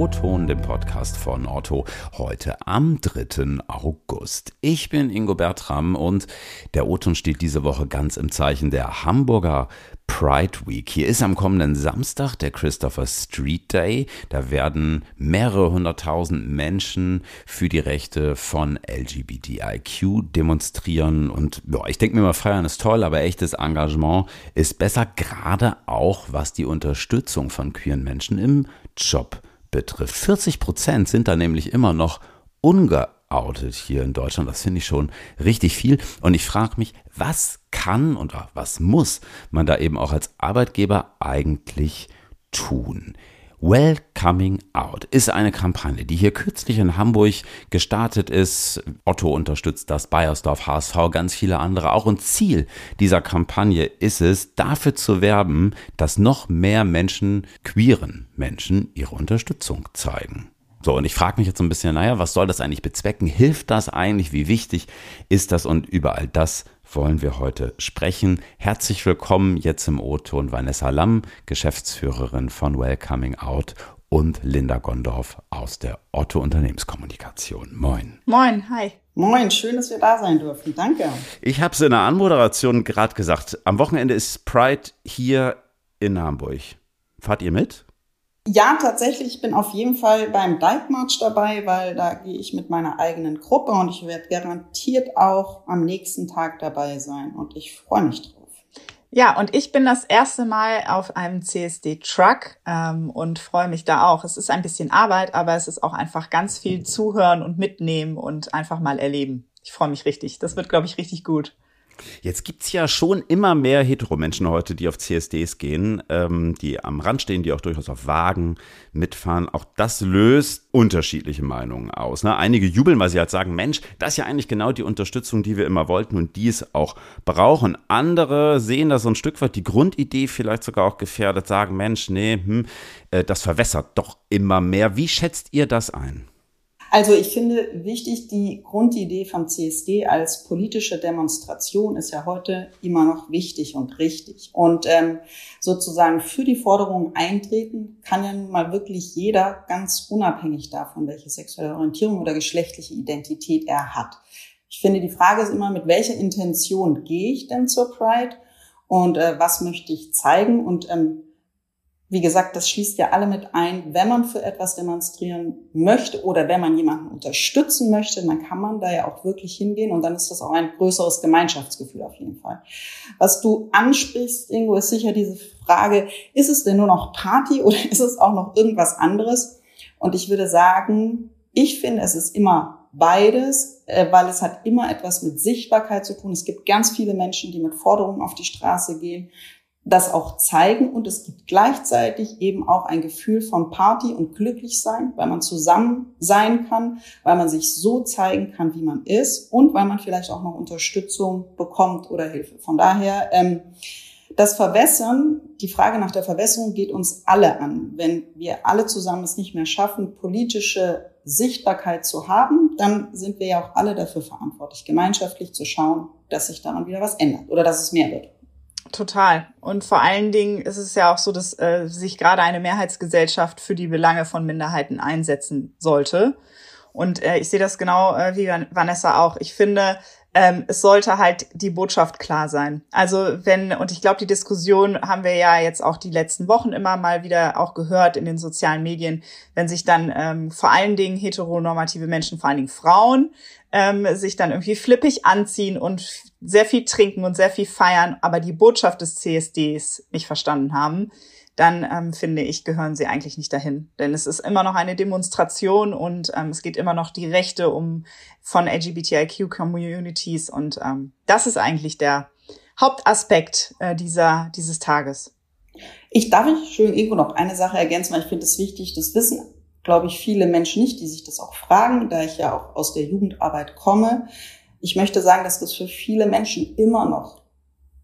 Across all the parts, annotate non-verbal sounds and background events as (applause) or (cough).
O-Ton, dem Podcast von Otto, heute am 3. August. Ich bin Ingo Bertram und der O-Ton steht diese Woche ganz im Zeichen der Hamburger Pride Week. Hier ist am kommenden Samstag der Christopher Street Day. Da werden mehrere hunderttausend Menschen für die Rechte von LGBTIQ demonstrieren. Und ja, ich denke mir mal, feiern ist toll, aber echtes Engagement ist besser, gerade auch was die Unterstützung von queeren Menschen im Job betrifft. 40 Prozent sind da nämlich immer noch ungeachtet outet hier in Deutschland. Das finde ich schon richtig viel. Und ich frage mich, was kann und was muss man da eben auch als Arbeitgeber eigentlich tun? Welcoming Out ist eine Kampagne, die hier kürzlich in Hamburg gestartet ist. Otto unterstützt das, Bayersdorf, HSV, ganz viele andere auch. Und Ziel dieser Kampagne ist es, dafür zu werben, dass noch mehr Menschen, queeren Menschen, ihre Unterstützung zeigen. So, und ich frage mich jetzt so ein bisschen, naja, was soll das eigentlich bezwecken? Hilft das eigentlich? Wie wichtig ist das? Und über all das wollen wir heute sprechen. Herzlich willkommen jetzt im O-Ton Vanessa Lamm, Geschäftsführerin von Welcoming Out und Linda Gondorf aus der Otto Unternehmenskommunikation. Moin. Moin, hi. Moin, schön, dass wir da sein dürfen. Danke. Ich habe es in der Anmoderation gerade gesagt. Am Wochenende ist Pride hier in Hamburg. Fahrt ihr mit? Ja, tatsächlich, ich bin auf jeden Fall beim Dyke March dabei, weil da gehe ich mit meiner eigenen Gruppe und ich werde garantiert auch am nächsten Tag dabei sein und ich freue mich drauf. Ja, und ich bin das erste Mal auf einem CSD-Truck ähm, und freue mich da auch. Es ist ein bisschen Arbeit, aber es ist auch einfach ganz viel zuhören und mitnehmen und einfach mal erleben. Ich freue mich richtig. Das wird, glaube ich, richtig gut. Jetzt gibt es ja schon immer mehr Heteromenschen heute, die auf CSDs gehen, ähm, die am Rand stehen, die auch durchaus auf Wagen mitfahren. Auch das löst unterschiedliche Meinungen aus. Ne? Einige jubeln, weil sie halt sagen, Mensch, das ist ja eigentlich genau die Unterstützung, die wir immer wollten und die es auch brauchen. Andere sehen da so ein Stück weit die Grundidee vielleicht sogar auch gefährdet, sagen, Mensch, nee, hm, äh, das verwässert doch immer mehr. Wie schätzt ihr das ein? Also ich finde wichtig, die Grundidee vom CSD als politische Demonstration ist ja heute immer noch wichtig und richtig. Und ähm, sozusagen für die Forderungen eintreten kann ja mal wirklich jeder, ganz unabhängig davon, welche sexuelle Orientierung oder geschlechtliche Identität er hat. Ich finde, die Frage ist immer, mit welcher Intention gehe ich denn zur Pride und äh, was möchte ich zeigen? Und ähm, wie gesagt, das schließt ja alle mit ein. Wenn man für etwas demonstrieren möchte oder wenn man jemanden unterstützen möchte, dann kann man da ja auch wirklich hingehen und dann ist das auch ein größeres Gemeinschaftsgefühl auf jeden Fall. Was du ansprichst, Ingo, ist sicher diese Frage, ist es denn nur noch Party (laughs) oder ist es auch noch irgendwas anderes? Und ich würde sagen, ich finde, es ist immer beides, äh, weil es hat immer etwas mit Sichtbarkeit zu tun. Es gibt ganz viele Menschen, die mit Forderungen auf die Straße gehen, das auch zeigen und es gibt gleichzeitig eben auch ein Gefühl von Party und glücklich sein, weil man zusammen sein kann, weil man sich so zeigen kann, wie man ist und weil man vielleicht auch noch Unterstützung bekommt oder Hilfe. Von daher, ähm, das Verwässern, die Frage nach der Verwässerung geht uns alle an. Wenn wir alle zusammen es nicht mehr schaffen, politische Sichtbarkeit zu haben, dann sind wir ja auch alle dafür verantwortlich, gemeinschaftlich zu schauen, dass sich daran wieder was ändert oder dass es mehr wird. Total. Und vor allen Dingen ist es ja auch so, dass äh, sich gerade eine Mehrheitsgesellschaft für die Belange von Minderheiten einsetzen sollte. Und äh, ich sehe das genau äh, wie Vanessa auch. Ich finde, ähm, es sollte halt die Botschaft klar sein. Also wenn, und ich glaube, die Diskussion haben wir ja jetzt auch die letzten Wochen immer mal wieder auch gehört in den sozialen Medien, wenn sich dann ähm, vor allen Dingen heteronormative Menschen, vor allen Dingen Frauen, ähm, sich dann irgendwie flippig anziehen und sehr viel trinken und sehr viel feiern, aber die Botschaft des CSDs nicht verstanden haben, dann ähm, finde ich, gehören sie eigentlich nicht dahin. Denn es ist immer noch eine Demonstration und ähm, es geht immer noch die Rechte um von LGBTIQ-Communities und ähm, das ist eigentlich der Hauptaspekt äh, dieser, dieses Tages. Ich darf ich schön irgendwo noch eine Sache ergänzen, weil ich finde es wichtig, das wissen, glaube ich, viele Menschen nicht, die sich das auch fragen, da ich ja auch aus der Jugendarbeit komme. Ich möchte sagen, dass das für viele Menschen immer noch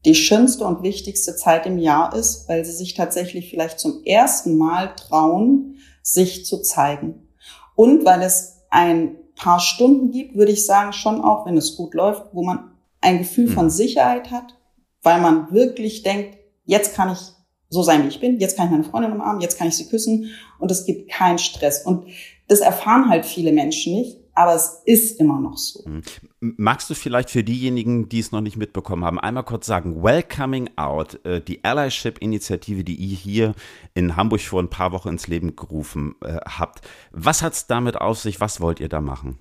die schönste und wichtigste Zeit im Jahr ist, weil sie sich tatsächlich vielleicht zum ersten Mal trauen, sich zu zeigen. Und weil es ein paar Stunden gibt, würde ich sagen, schon auch, wenn es gut läuft, wo man ein Gefühl von hm. Sicherheit hat, weil man wirklich denkt, jetzt kann ich so sein, wie ich bin. Jetzt kann ich meine Freundin umarmen, jetzt kann ich sie küssen und es gibt keinen Stress. Und das erfahren halt viele Menschen nicht, aber es ist immer noch so. Mhm. Magst du vielleicht für diejenigen, die es noch nicht mitbekommen haben, einmal kurz sagen, Welcoming Out, äh, die Allyship-Initiative, die ihr hier in Hamburg vor ein paar Wochen ins Leben gerufen äh, habt. Was hat es damit auf sich? Was wollt ihr da machen?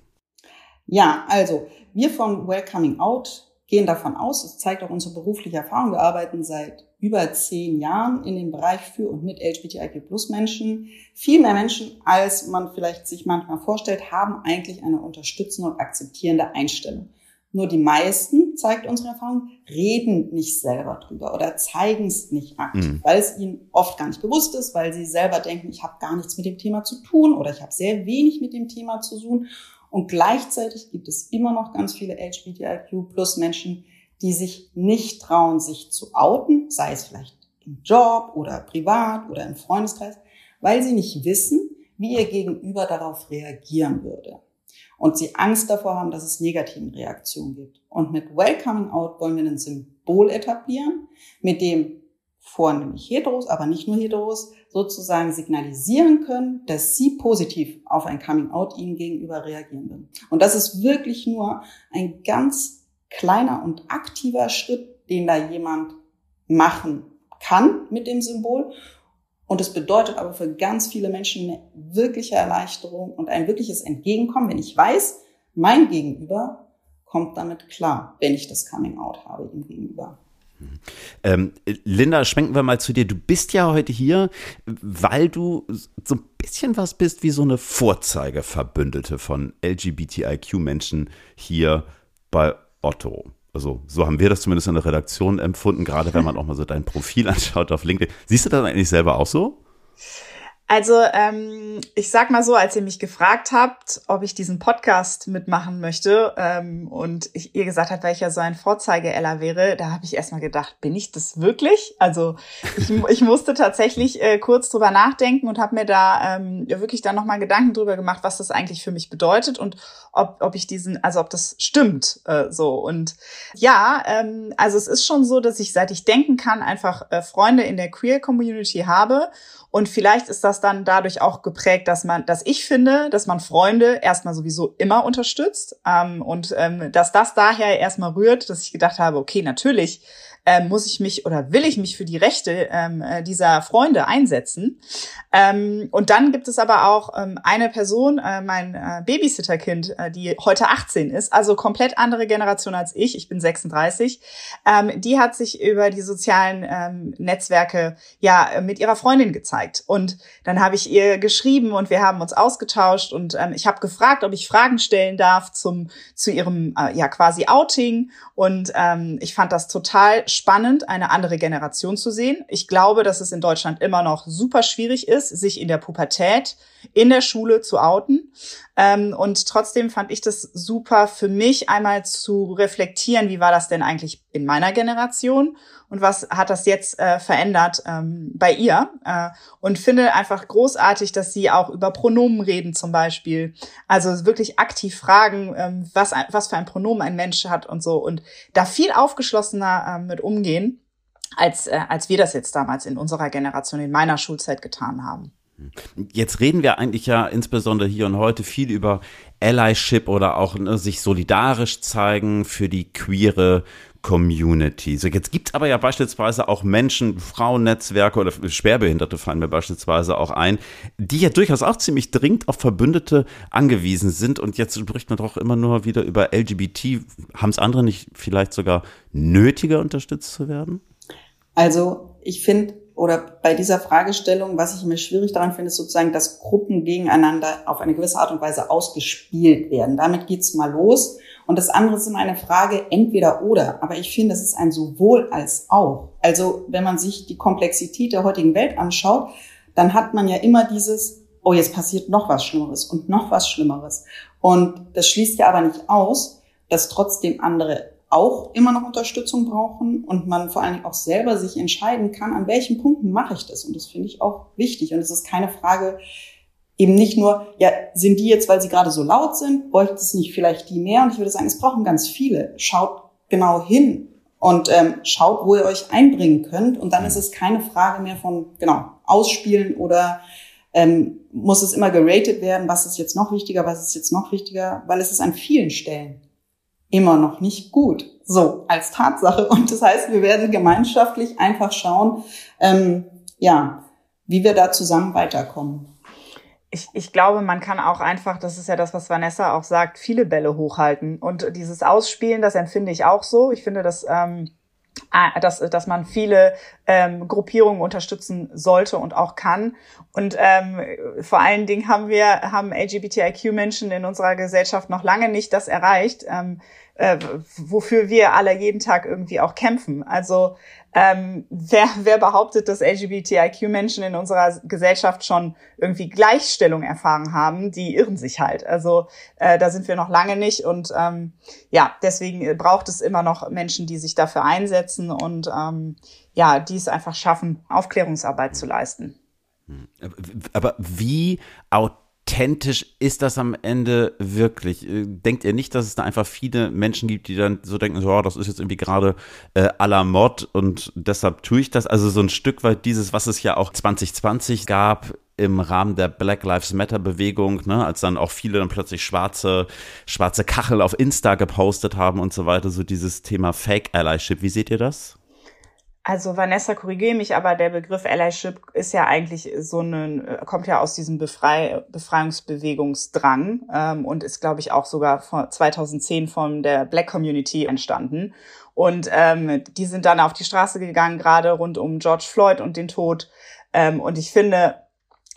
Ja, also wir von Welcoming Out gehen davon aus, das zeigt auch unsere berufliche Erfahrung, wir arbeiten seit über zehn Jahren in dem Bereich für und mit LGBTIQ Plus Menschen. Viel mehr Menschen, als man vielleicht sich manchmal vorstellt, haben eigentlich eine unterstützende und akzeptierende Einstellung. Nur die meisten, zeigt unsere Erfahrung, reden nicht selber drüber oder zeigen es nicht aktiv, mhm. weil es ihnen oft gar nicht bewusst ist, weil sie selber denken, ich habe gar nichts mit dem Thema zu tun oder ich habe sehr wenig mit dem Thema zu tun. Und gleichzeitig gibt es immer noch ganz viele LGBTIQ plus Menschen, die sich nicht trauen, sich zu outen, sei es vielleicht im Job oder privat oder im Freundeskreis, weil sie nicht wissen, wie ihr Gegenüber darauf reagieren würde. Und sie Angst davor haben, dass es negativen Reaktionen gibt. Und mit Welcoming Out wollen wir ein Symbol etablieren, mit dem vornehmlich Heteros, aber nicht nur Heteros, sozusagen signalisieren können, dass sie positiv auf ein Coming Out ihnen gegenüber reagieren würden. Und das ist wirklich nur ein ganz kleiner und aktiver Schritt, den da jemand machen kann mit dem Symbol. Und es bedeutet aber für ganz viele Menschen eine wirkliche Erleichterung und ein wirkliches Entgegenkommen, wenn ich weiß, mein Gegenüber kommt damit klar, wenn ich das Coming Out habe ihm gegenüber. Ähm, Linda, schwenken wir mal zu dir. Du bist ja heute hier, weil du so ein bisschen was bist wie so eine Vorzeigeverbündete von LGBTIQ-Menschen hier bei Otto. Also so haben wir das zumindest in der Redaktion empfunden, gerade wenn man auch mal so dein Profil (laughs) anschaut auf LinkedIn. Siehst du das eigentlich selber auch so? Also ähm, ich sag mal so, als ihr mich gefragt habt, ob ich diesen Podcast mitmachen möchte ähm, und ich ihr gesagt habt, weil ich ja so ein Vorzeige-Ella wäre, da habe ich erstmal gedacht, bin ich das wirklich? Also ich, ich musste tatsächlich äh, kurz drüber nachdenken und habe mir da ähm, wirklich dann nochmal Gedanken drüber gemacht, was das eigentlich für mich bedeutet und ob, ob ich diesen, also ob das stimmt äh, so. Und ja, ähm, also es ist schon so, dass ich, seit ich denken kann, einfach äh, Freunde in der Queer-Community habe und vielleicht ist das dann dadurch auch geprägt, dass man, dass ich finde, dass man Freunde erstmal sowieso immer unterstützt ähm, und ähm, dass das daher erstmal rührt, dass ich gedacht habe, okay, natürlich ähm, muss ich mich oder will ich mich für die Rechte ähm, äh, dieser Freunde einsetzen. Ähm, und dann gibt es aber auch ähm, eine Person, äh, mein äh, Babysitterkind, äh, die heute 18 ist, also komplett andere Generation als ich. Ich bin 36. Ähm, die hat sich über die sozialen ähm, Netzwerke ja mit ihrer Freundin gezeigt. Und dann habe ich ihr geschrieben und wir haben uns ausgetauscht und ich habe gefragt, ob ich Fragen stellen darf zum zu ihrem äh, ja quasi Outing. Und ich fand das total spannend, eine andere Generation zu sehen. Ich glaube, dass es in Deutschland immer noch super schwierig ist, sich in der Pubertät in der Schule zu outen. Ähm, und trotzdem fand ich das super für mich einmal zu reflektieren, wie war das denn eigentlich in meiner Generation und was hat das jetzt äh, verändert ähm, bei ihr. Äh, und finde einfach großartig, dass sie auch über Pronomen reden zum Beispiel. Also wirklich aktiv fragen, ähm, was, was für ein Pronomen ein Mensch hat und so. Und da viel aufgeschlossener äh, mit umgehen, als, äh, als wir das jetzt damals in unserer Generation, in meiner Schulzeit getan haben. Jetzt reden wir eigentlich ja insbesondere hier und heute viel über Allyship oder auch ne, sich solidarisch zeigen für die queere Community. So, jetzt gibt es aber ja beispielsweise auch Menschen, Frauennetzwerke oder Schwerbehinderte fallen mir beispielsweise auch ein, die ja durchaus auch ziemlich dringend auf Verbündete angewiesen sind. Und jetzt spricht man doch immer nur wieder über LGBT. Haben es andere nicht vielleicht sogar nötiger unterstützt zu werden? Also ich finde, oder bei dieser Fragestellung, was ich immer schwierig daran finde, ist sozusagen, dass Gruppen gegeneinander auf eine gewisse Art und Weise ausgespielt werden. Damit geht's mal los. Und das andere ist immer eine Frage entweder oder. Aber ich finde, es ist ein sowohl als auch. Also wenn man sich die Komplexität der heutigen Welt anschaut, dann hat man ja immer dieses, oh, jetzt passiert noch was Schlimmeres und noch was Schlimmeres. Und das schließt ja aber nicht aus, dass trotzdem andere auch immer noch Unterstützung brauchen und man vor allen Dingen auch selber sich entscheiden kann, an welchen Punkten mache ich das. Und das finde ich auch wichtig. Und es ist keine Frage, eben nicht nur, ja, sind die jetzt, weil sie gerade so laut sind, bräuchte es nicht vielleicht die mehr? Und ich würde sagen, es brauchen ganz viele. Schaut genau hin. und ähm, schaut, wo ihr euch einbringen könnt. Und dann ist es keine Frage mehr von, genau, ausspielen oder ähm, muss es immer geratet werden, was ist jetzt noch wichtiger, was ist jetzt noch wichtiger, weil es ist an vielen Stellen immer noch nicht gut. So, als Tatsache. (laughs) Und das heißt, wir werden gemeinschaftlich einfach schauen, ähm, ja, wie wir da zusammen weiterkommen ich, ich glaube, man kann auch einfach, das ist ja das, was Vanessa auch sagt, viele Bälle hochhalten. Und dieses Ausspielen, das empfinde ich auch so. Ich finde, dass, ähm, dass, dass man viele ähm, Gruppierungen unterstützen sollte und auch kann. Und ähm, vor allen Dingen haben wir, haben LGBTIQ-Menschen in unserer Gesellschaft noch lange nicht das erreicht, ähm, äh, wofür wir alle jeden Tag irgendwie auch kämpfen. Also ähm, wer, wer behauptet, dass LGBTIQ-Menschen in unserer Gesellschaft schon irgendwie Gleichstellung erfahren haben, die irren sich halt. Also äh, da sind wir noch lange nicht und ähm, ja, deswegen braucht es immer noch Menschen, die sich dafür einsetzen und ähm, ja, die es einfach schaffen, Aufklärungsarbeit zu leisten. Hm. Aber wie authentisch ist das am Ende wirklich? Äh, denkt ihr nicht, dass es da einfach viele Menschen gibt, die dann so denken, so, oh, das ist jetzt irgendwie gerade äh, à la Mod und deshalb tue ich das? Also so ein Stück weit dieses, was es ja auch 2020 gab, im Rahmen der Black Lives Matter Bewegung, ne, als dann auch viele dann plötzlich schwarze, schwarze Kachel auf Insta gepostet haben und so weiter, so dieses Thema Fake Allyship. Wie seht ihr das? Also Vanessa, korrigiere mich, aber der Begriff Allyship ist ja eigentlich so ein, kommt ja aus diesem Befrei Befreiungsbewegungsdrang ähm, und ist, glaube ich, auch sogar von 2010 von der Black Community entstanden. Und ähm, die sind dann auf die Straße gegangen, gerade rund um George Floyd und den Tod. Ähm, und ich finde,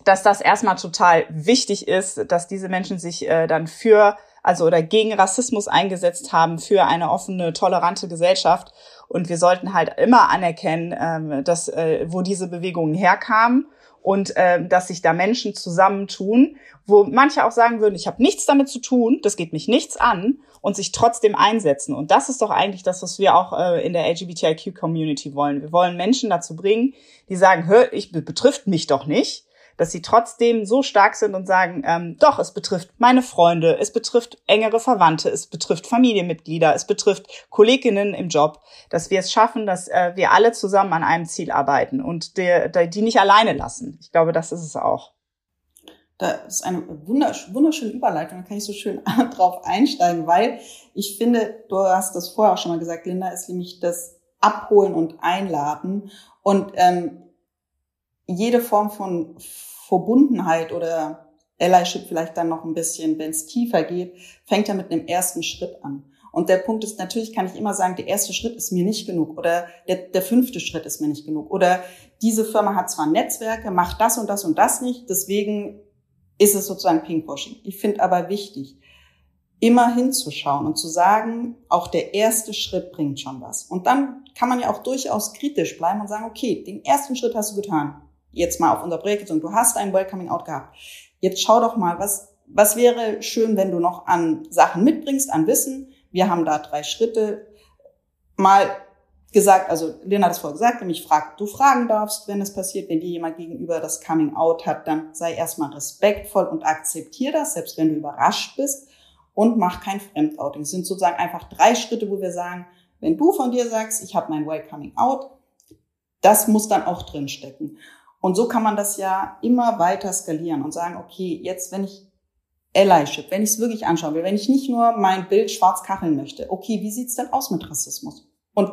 dass das erstmal total wichtig ist, dass diese Menschen sich äh, dann für also oder gegen Rassismus eingesetzt haben, für eine offene, tolerante Gesellschaft. Und wir sollten halt immer anerkennen, ähm, dass, äh, wo diese Bewegungen herkamen und äh, dass sich da Menschen zusammentun, wo manche auch sagen würden, ich habe nichts damit zu tun, das geht mich nichts an und sich trotzdem einsetzen. Und das ist doch eigentlich das, was wir auch äh, in der LGBTIQ-Community wollen. Wir wollen Menschen dazu bringen, die sagen, hör, ich betrifft mich doch nicht dass sie trotzdem so stark sind und sagen, ähm, doch, es betrifft meine Freunde, es betrifft engere Verwandte, es betrifft Familienmitglieder, es betrifft Kolleginnen im Job, dass wir es schaffen, dass äh, wir alle zusammen an einem Ziel arbeiten und der, der, die nicht alleine lassen. Ich glaube, das ist es auch. Da ist eine wunderschöne Überleitung, da kann ich so schön (laughs) drauf einsteigen, weil ich finde, du hast das vorher auch schon mal gesagt, Linda, ist nämlich das Abholen und Einladen und ähm, jede Form von Verbundenheit oder Allyship vielleicht dann noch ein bisschen, wenn es tiefer geht, fängt ja mit einem ersten Schritt an. Und der Punkt ist, natürlich kann ich immer sagen, der erste Schritt ist mir nicht genug oder der, der fünfte Schritt ist mir nicht genug oder diese Firma hat zwar Netzwerke, macht das und das und das nicht, deswegen ist es sozusagen Pinkwashing. Ich finde aber wichtig, immer hinzuschauen und zu sagen, auch der erste Schritt bringt schon was. Und dann kann man ja auch durchaus kritisch bleiben und sagen, okay, den ersten Schritt hast du getan jetzt mal auf unser Projekt und du hast ein Welcoming Out gehabt. Jetzt schau doch mal, was, was wäre schön, wenn du noch an Sachen mitbringst, an Wissen. Wir haben da drei Schritte mal gesagt, also Lena hat es vorher gesagt, nämlich frag, du fragen darfst, wenn es passiert, wenn dir jemand gegenüber das Coming Out hat, dann sei erstmal respektvoll und akzeptier das, selbst wenn du überrascht bist und mach kein Fremdouting. Das sind sozusagen einfach drei Schritte, wo wir sagen, wenn du von dir sagst, ich habe mein Welcoming Out, das muss dann auch drinstecken. Und so kann man das ja immer weiter skalieren und sagen, okay, jetzt, wenn ich Allyship, wenn ich es wirklich anschauen will, wenn ich nicht nur mein Bild schwarz kacheln möchte, okay, wie sieht's denn aus mit Rassismus? Und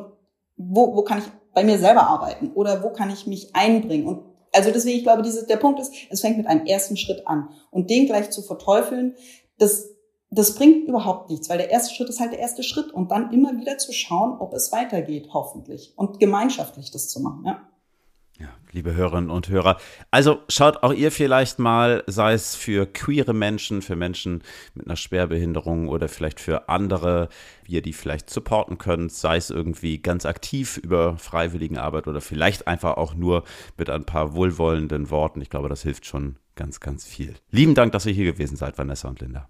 wo, wo kann ich bei mir selber arbeiten? Oder wo kann ich mich einbringen? Und also deswegen, ich glaube, diese, der Punkt ist, es fängt mit einem ersten Schritt an. Und den gleich zu verteufeln, das, das bringt überhaupt nichts, weil der erste Schritt ist halt der erste Schritt und dann immer wieder zu schauen, ob es weitergeht, hoffentlich. Und gemeinschaftlich das zu machen, ja. Ja, liebe Hörerinnen und Hörer. Also schaut auch ihr vielleicht mal, sei es für queere Menschen, für Menschen mit einer Schwerbehinderung oder vielleicht für andere, wie ihr die vielleicht supporten könnt, sei es irgendwie ganz aktiv über Freiwilligenarbeit oder vielleicht einfach auch nur mit ein paar wohlwollenden Worten. Ich glaube, das hilft schon ganz, ganz viel. Lieben Dank, dass ihr hier gewesen seid, Vanessa und Linda.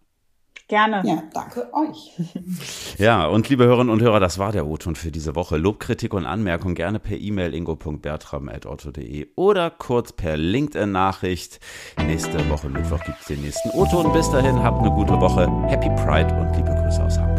Gerne. Ja, danke euch. (laughs) ja, und liebe Hörerinnen und Hörer, das war der O-Ton für diese Woche. Lob, Kritik und Anmerkung gerne per E-Mail ingo.bertram.otto.de oder kurz per LinkedIn-Nachricht. Nächste Woche Mittwoch gibt es den nächsten O-Ton. Bis dahin, habt eine gute Woche. Happy Pride und liebe Grüße aus Hamburg.